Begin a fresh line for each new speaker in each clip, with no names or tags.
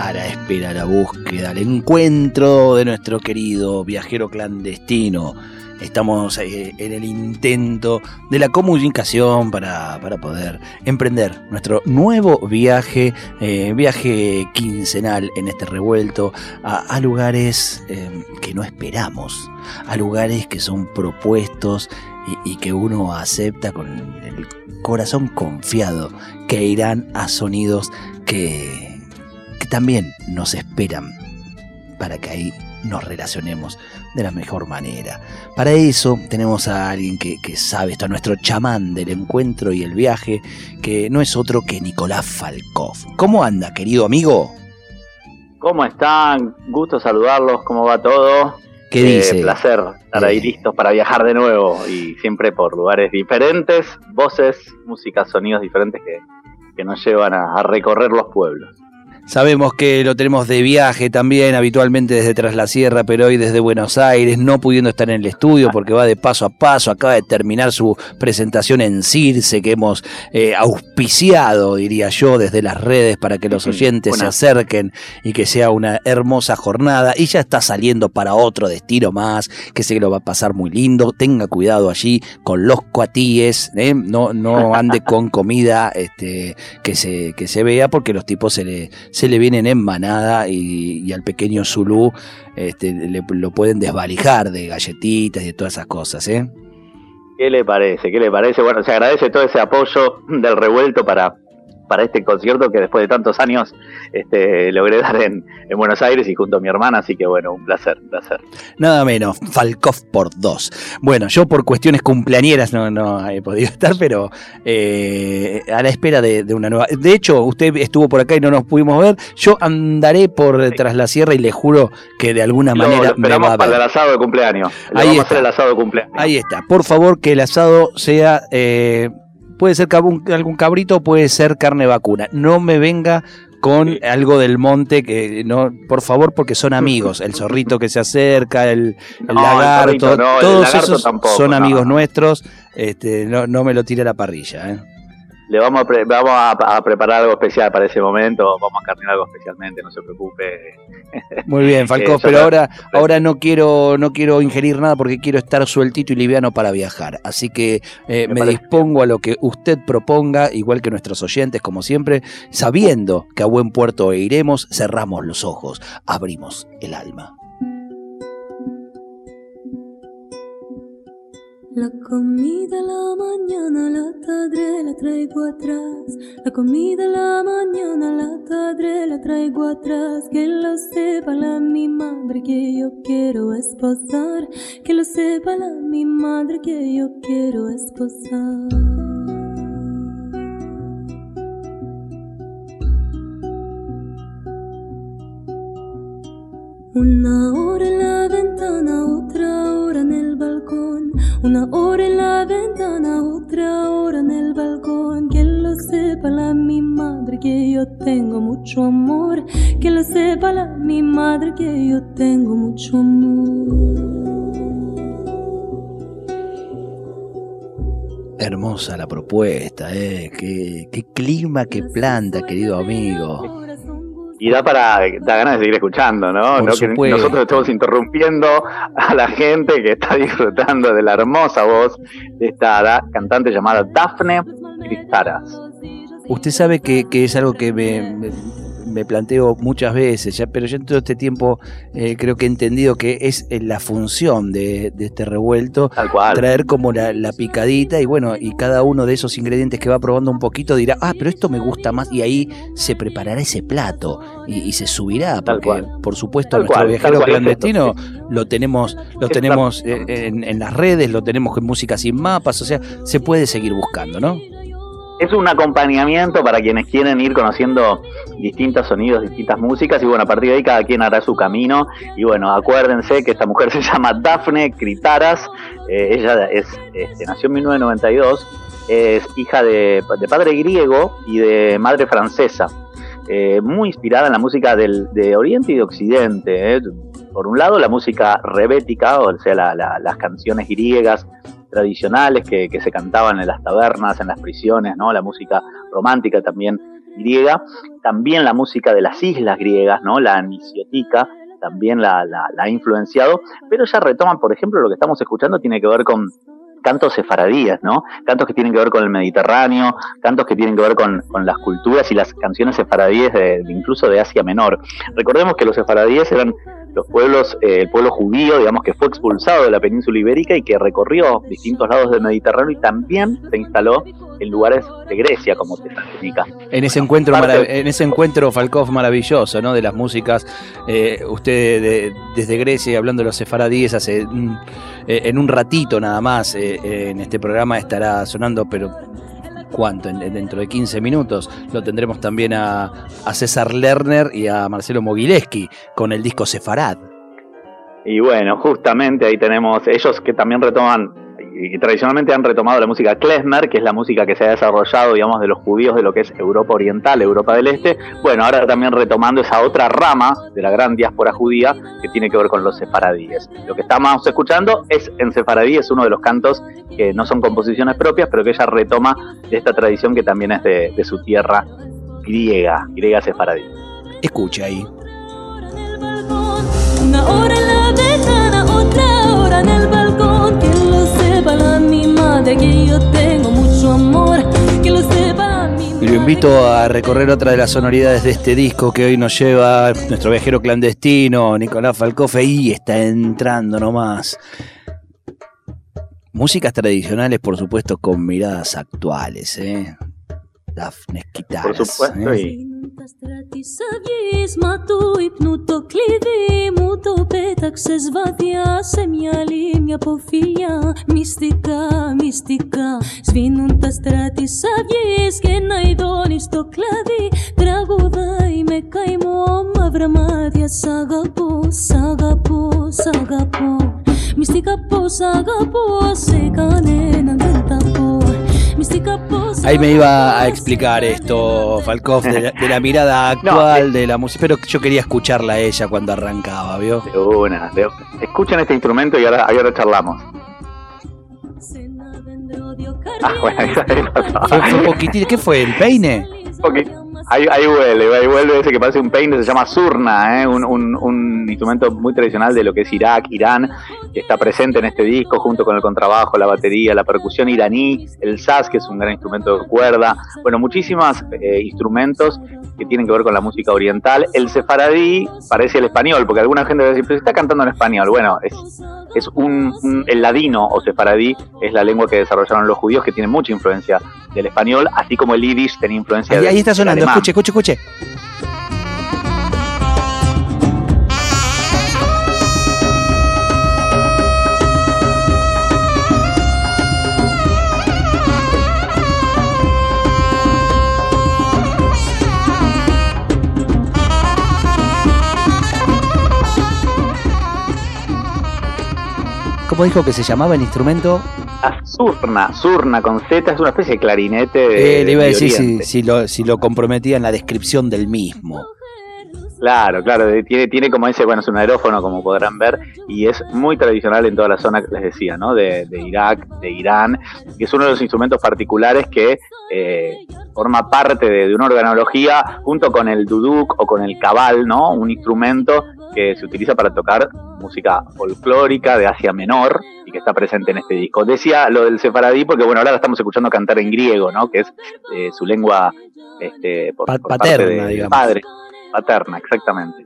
a la espera, a la búsqueda, al encuentro de nuestro querido viajero clandestino. Estamos eh, en el intento de la comunicación para, para poder emprender nuestro nuevo viaje, eh, viaje quincenal en este revuelto a, lugares eh, que no esperamos, a lugares que son propuestos y, que uno acepta con el corazón confiado que irán a sonidos que también nos esperan para que ahí nos relacionemos de la mejor manera. Para eso tenemos a alguien que, que, sabe esto, a nuestro chamán del encuentro y el viaje, que no es otro que Nicolás Falkov. ¿Cómo anda, querido amigo?
¿Cómo están? Gusto saludarlos, ¿cómo va todo?
¿Qué eh, dice?
Placer estar ahí listos para viajar de nuevo y siempre por lugares diferentes, voces, música, sonidos diferentes que, que nos llevan a, a recorrer los pueblos.
Sabemos que lo tenemos de viaje también, habitualmente desde Tras la Sierra, pero hoy desde Buenos Aires, no pudiendo estar en el estudio porque va de paso a paso. Acaba de terminar su presentación en Circe, que hemos eh, auspiciado, diría yo, desde las redes para que los oyentes se acerquen y que sea una hermosa jornada. Y ya está saliendo para otro destino más, que sé que lo va a pasar muy lindo. Tenga cuidado allí con los cuatíes, ¿eh? no, no ande con comida este, que, se, que se vea porque los tipos se le se le vienen en manada y, al pequeño Zulú este, le, lo pueden desvalijar de galletitas y de todas esas cosas, ¿eh?
¿Qué le parece? ¿Qué le parece? Bueno, se agradece todo ese apoyo del revuelto para para este concierto que después de tantos años este, logré dar en, en, Buenos Aires y junto a mi hermana, así que bueno, un placer, un placer.
Nada menos, Falkov por dos. Bueno, yo por cuestiones cumpleañeras no, no he podido estar, pero eh, a la espera de, de, una nueva... De hecho, usted estuvo por acá y no nos pudimos ver, yo andaré por sí. tras la sierra y le juro que de alguna
lo,
manera...
Lo me va a ver. para el asado de cumpleaños. Le
Ahí
vamos
está.
a hacer el asado de cumpleaños.
Ahí está. Por favor, que el asado sea... Eh, puede ser algún cabrito, puede ser carne vacuna. No me venga con algo del monte que no, por favor, porque son amigos. El zorrito que se acerca, el, el
no,
lagarto,
el zorrito, no,
todos
el
esos
tampoco,
son amigos nuestros. Este, no, no me lo tire a la parrilla. ¿eh?
Le vamos, a, pre vamos a, a, preparar algo especial para ese momento, vamos a carnear algo especialmente, no se preocupe.
Muy bien, Falcó, eh, pero ahora, ahora no quiero, no quiero ingerir nada porque quiero estar sueltito y liviano para viajar. Así que eh, me, me dispongo a lo que usted proponga, igual que nuestros oyentes, como siempre, sabiendo que a buen puerto iremos, cerramos los ojos, abrimos el alma.
La comida la mañana, la tarde la traigo atrás. La comida la mañana, la tarde la traigo atrás. Que lo sepa la mi madre que yo quiero esposar. Que lo sepa la mi madre que yo quiero esposar. Una hora en la ventana, Una hora en la ventana, otra hora en el balcón. Que lo sepa la mi madre que yo tengo mucho amor. Que lo sepa la mi madre que yo tengo mucho amor.
Hermosa la propuesta, ¿eh? Qué, qué clima, qué planta, querido amigo
y da para da ganas de seguir escuchando, ¿no? ¿no? Que nosotros estamos interrumpiendo a la gente que está disfrutando de la hermosa voz de esta cantante llamada Dafne Cristaras.
Usted sabe que, que es algo que me, me, me, planteo muchas veces, ya, pero yo en todo este tiempo eh, creo que he entendido que es eh, la función de, de este revuelto traer como la, la, picadita y bueno, y cada uno de esos ingredientes que va probando un poquito dirá, ah, pero esto me gusta más y ahí se preparará ese plato y, y se subirá, porque por supuesto
tal
nuestro
cual,
viajero clandestino
es
lo tenemos, lo tenemos en, en las redes, lo tenemos con música sin mapas, o sea, se puede seguir buscando, ¿no?
Es un acompañamiento para quienes quieren ir conociendo distintos sonidos, distintas músicas y bueno, a partir de ahí cada quien hará su camino y bueno, acuérdense que esta mujer se llama Dafne Critaras, eh, ella es, este, nació en 1992, es hija de, padre griego y de madre francesa, eh, muy inspirada en la música del, de Oriente y de Occidente. Eh. Por un lado, la música rebética, o sea, las canciones griegas tradicionales que, se cantaban en las tabernas, en las prisiones, ¿no? La música romántica también griega, también la música de las islas griegas, ¿no? La anisiótica también la, ha influenciado, pero ya retoman, por ejemplo, lo que estamos escuchando tiene que ver con cantos sefaradíes, ¿no? Cantos que tienen que ver con el Mediterráneo, cantos que tienen que ver con, las culturas y las canciones sefaradíes de, incluso de Asia Menor. Recordemos que los sefaradíes eran los pueblos, eh, el pueblo judío, digamos, que fue expulsado de la península ibérica y que recorrió distintos lados del Mediterráneo y también se instaló en lugares de Grecia como Tesalónica.
En ese encuentro, en ese encuentro Falkov maravilloso, ¿no? De las músicas, eh, usted desde Grecia hablando de los sefaradíes hace eh, en un ratito nada más en este programa estará sonando, pero ¿cuánto? dentro de 15 minutos lo tendremos también a, César Lerner y a Marcelo Mogileski con el disco Sefarad.
Y bueno, justamente ahí tenemos ellos que también retoman y tradicionalmente han retomado la música klezmer, que es la música que se ha desarrollado, digamos, de los judíos de lo que es Europa Oriental, Europa del Este. Bueno, ahora también retomando esa otra rama de la gran diáspora judía que tiene que ver con los sefaradíes. Lo que estamos escuchando es en sefaradí, es uno de los cantos que no son composiciones propias, pero que ella retoma de esta tradición que también es de, de su tierra griega, griega sefaradí.
Escucha ahí.
Una hora en la ventana, otra hora en el balcón.
invito a recorrer otra de las sonoridades de este disco que hoy nos lleva nuestro viajero clandestino, Nicolás Falcofe, y está entrando nomás. Músicas tradicionales, por supuesto, con miradas actuales, ¿eh? Dafne Por supuesto,
¿eh?
Stratis matu υπνούτο κλειδί μου το πέταξε βαδιά σε μια άλλη μια αποφυλιά Μυστικά,
Ahí me iba a explicar esto, Falkov, de la, mirada actual eh. de la música, pero yo quería escucharla a ella cuando arrancaba, ¿vio?
De escuchen este instrumento y ahora charlamos.
Ah, bueno, fue, fue poquitito, ¿qué fue? ¿El peine?
Ahí, ahí, vuelve, ahí vuelve ese que parece un peine, se llama surna, ¿eh? un, un, un, instrumento muy tradicional de lo que es Irak, Irán, que está presente en este disco junto con el contrabajo, la batería, la percusión iraní, el saz, que es un gran instrumento de cuerda, bueno, muchísimos eh, instrumentos que tienen que ver con la música oriental. El sefaradí parece el español, porque alguna gente va a decir, pero está cantando en español. Bueno, es, es un, el ladino o sefaradí es la lengua que desarrollaron los judíos que tiene mucha influencia del español, así como el yiddish tenía influencia
ahí, ahí está sonando, escuche, escuche, escuche. ¿Cómo dijo que se llamaba el instrumento?
Surna, surna con Z, es una especie de clarinete.
Eh, le iba a decir si, lo, si lo comprometía en la descripción del mismo.
Claro, claro, tiene, tiene como ese, bueno, es un aerófono como podrán ver, y es muy tradicional en toda la zona, les decía, ¿no? De, Irak, de Irán, y es uno de los instrumentos particulares que eh, forma parte de, una organología junto con el duduk o con el cabal, ¿no? Un instrumento que se utiliza para tocar música folclórica de Asia Menor y que está presente en este disco. Decía lo del sefaradí porque, bueno, ahora la estamos escuchando cantar en griego, ¿no? Que es eh, su lengua este, por,
parte de,
padre. Paterna, exactamente.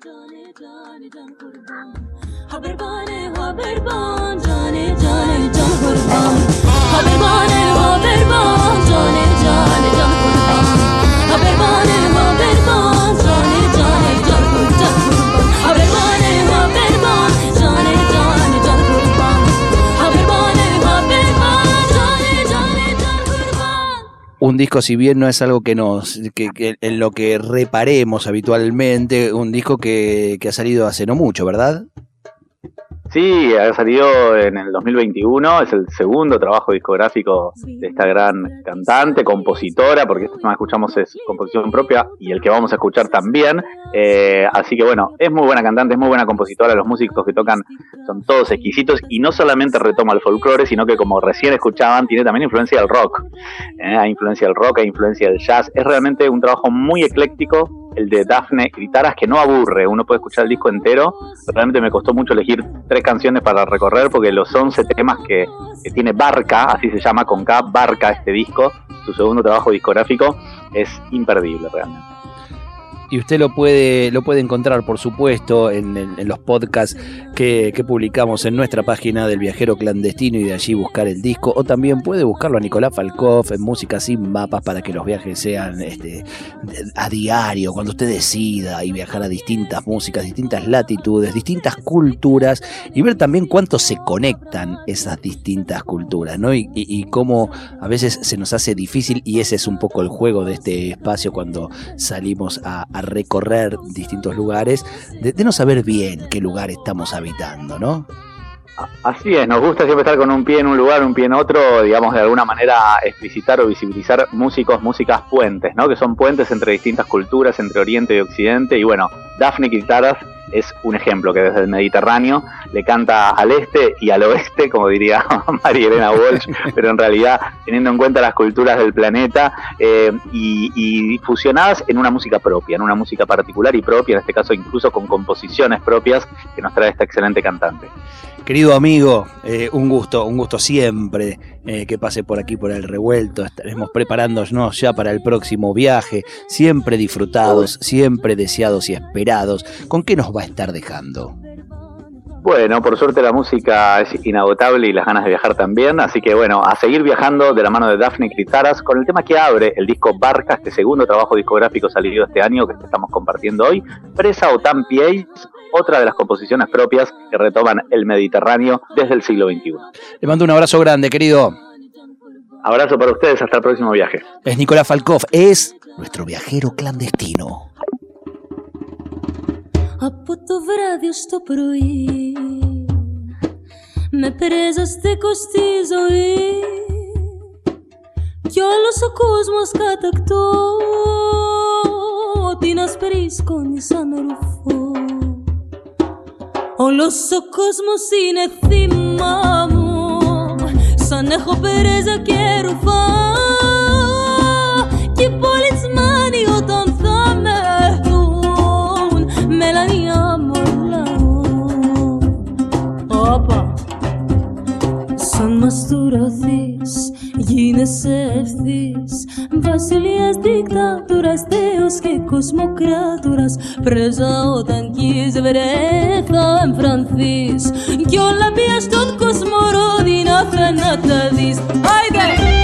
Un disco, si bien no es algo que nos, que, que en lo que reparemos habitualmente, un disco que, que ha salido hace no mucho, ¿verdad?
Sí, ha salido en el 2021, es el segundo trabajo discográfico de esta gran cantante, compositora, porque este tema que escuchamos es composición propia y el que vamos a escuchar también. Eh, así que bueno, es muy buena cantante, es muy buena compositora, los músicos que tocan son todos exquisitos y no solamente retoma el folclore, sino que como recién escuchaban, tiene también influencia del rock. Eh, hay influencia del rock, hay influencia del jazz. Es realmente un trabajo muy ecléctico el de Daphne Gritaras, que no aburre, uno puede escuchar el disco entero. Realmente me costó mucho elegir tres canciones para recorrer, porque los 11 temas que, que tiene Barca, así se llama con K, Barca este disco, su segundo trabajo discográfico, es imperdible realmente
y usted lo puede, lo puede encontrar, por supuesto, en, los podcasts que, publicamos en nuestra página del viajero clandestino y de allí buscar el disco. O también puede buscarlo a Nicolás Falkov en Música Sin Mapas para que los viajes sean este, a diario, cuando usted decida y viajar a distintas músicas, distintas latitudes, distintas culturas y ver también cuánto se conectan esas distintas culturas, ¿no? Y cómo a veces se nos hace difícil y ese es un poco el juego de este espacio cuando salimos a, a recorrer distintos lugares, de, de, no saber bien qué lugar estamos habitando, ¿no?
Así es, nos gusta siempre estar con un pie en un lugar, un pie en otro, digamos, de alguna manera explicitar o visibilizar músicos, músicas puentes, ¿no? Que son puentes entre distintas culturas, entre Oriente y Occidente. Y bueno, Daphne Quintaras es un ejemplo que desde el Mediterráneo le canta al este y al oeste, como diría María Elena Walsh, pero en realidad teniendo en cuenta las culturas del planeta eh, y, y, fusionadas en una música propia, en una música particular y propia, en este caso incluso con composiciones propias que nos trae esta excelente cantante.
Querido amigo, eh, un gusto, un gusto siempre eh, que pase por aquí por el revuelto. Estaremos preparándonos ya para el próximo viaje, siempre disfrutados, siempre deseados y esperados. ¿Con qué nos va a estar dejando?
Bueno, por suerte la música es inagotable y las ganas de viajar también, así que bueno, a seguir viajando de la mano de Daphne Critaras con el tema que abre el disco Barca, este segundo trabajo discográfico salido este año que estamos compartiendo hoy, Presa o Tampiei, otra de las composiciones propias que retoman el Mediterráneo desde el siglo XXI.
Le mando un abrazo grande, querido.
Abrazo para ustedes, hasta el próximo viaje.
Es Nicolás Falkov, es nuestro viajero clandestino.
Από το βράδυ στο πρωί. Με πρέζαστε στη ζωή. Κι όλος ο κόσμος κατακτώ Την ασπρή σκόνη σαν ρουφό. Όλος ο κόσμος είναι θύμα μου. Σαν έχω περέζα και ρουφά Σαν μαστουρωθείς γίνεσαι ευθύς. Βασιλείας δικτάτορας, θεός και κοσμοκράτορας Πρέζα όταν κεις βρε θα εμφρανθείς. Κι όλα πια στον κόσμο ρόδινα θα να τα δεις Άιντε!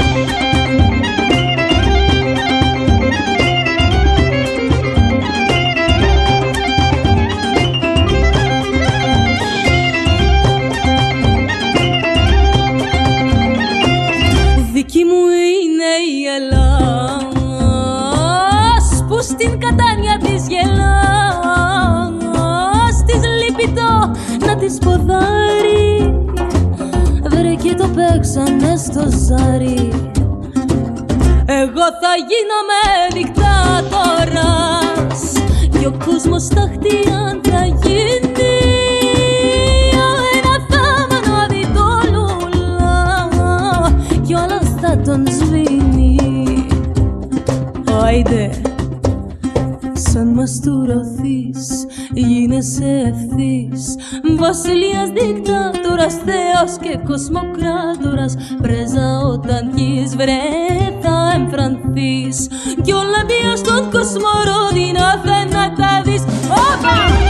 παίξανε στο ζάρι. Εγώ θα γίνομαι δικτάτορας Κι ο κόσμος τα χτιάν θα γίνει. Ένα θάμανο αδικό λουλά Κι όλα θα τον σβήνει. Άιντε, σαν μας τουρωθείς γίνεσαι ευθύς Βασιλείας δικτάτορας, θεός και κοσμοκράτορας Πρέζα όταν κεις βρε θα εμφρανθείς. Κι όλα μία στον κόσμο ρόδινα δεν να τα δεις Όπα!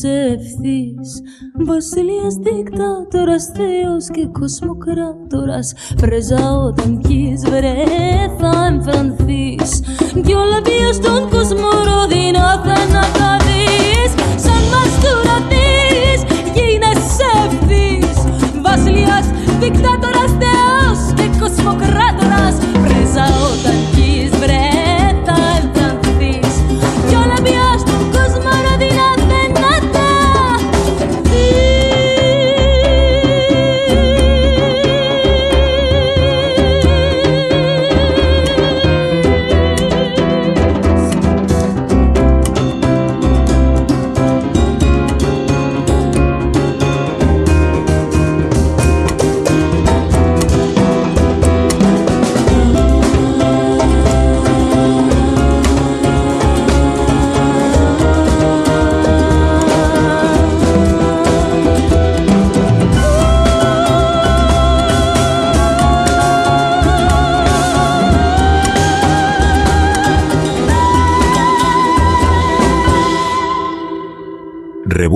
Γίνεσαι ευθύς. Βασιλείας δικτάτορας, θεός και κοσμοκράτορας. Πρέζα όταν κεις βρε θα εμφανθείς. Κι όλα βία στον κόσμο ρόδινα θα να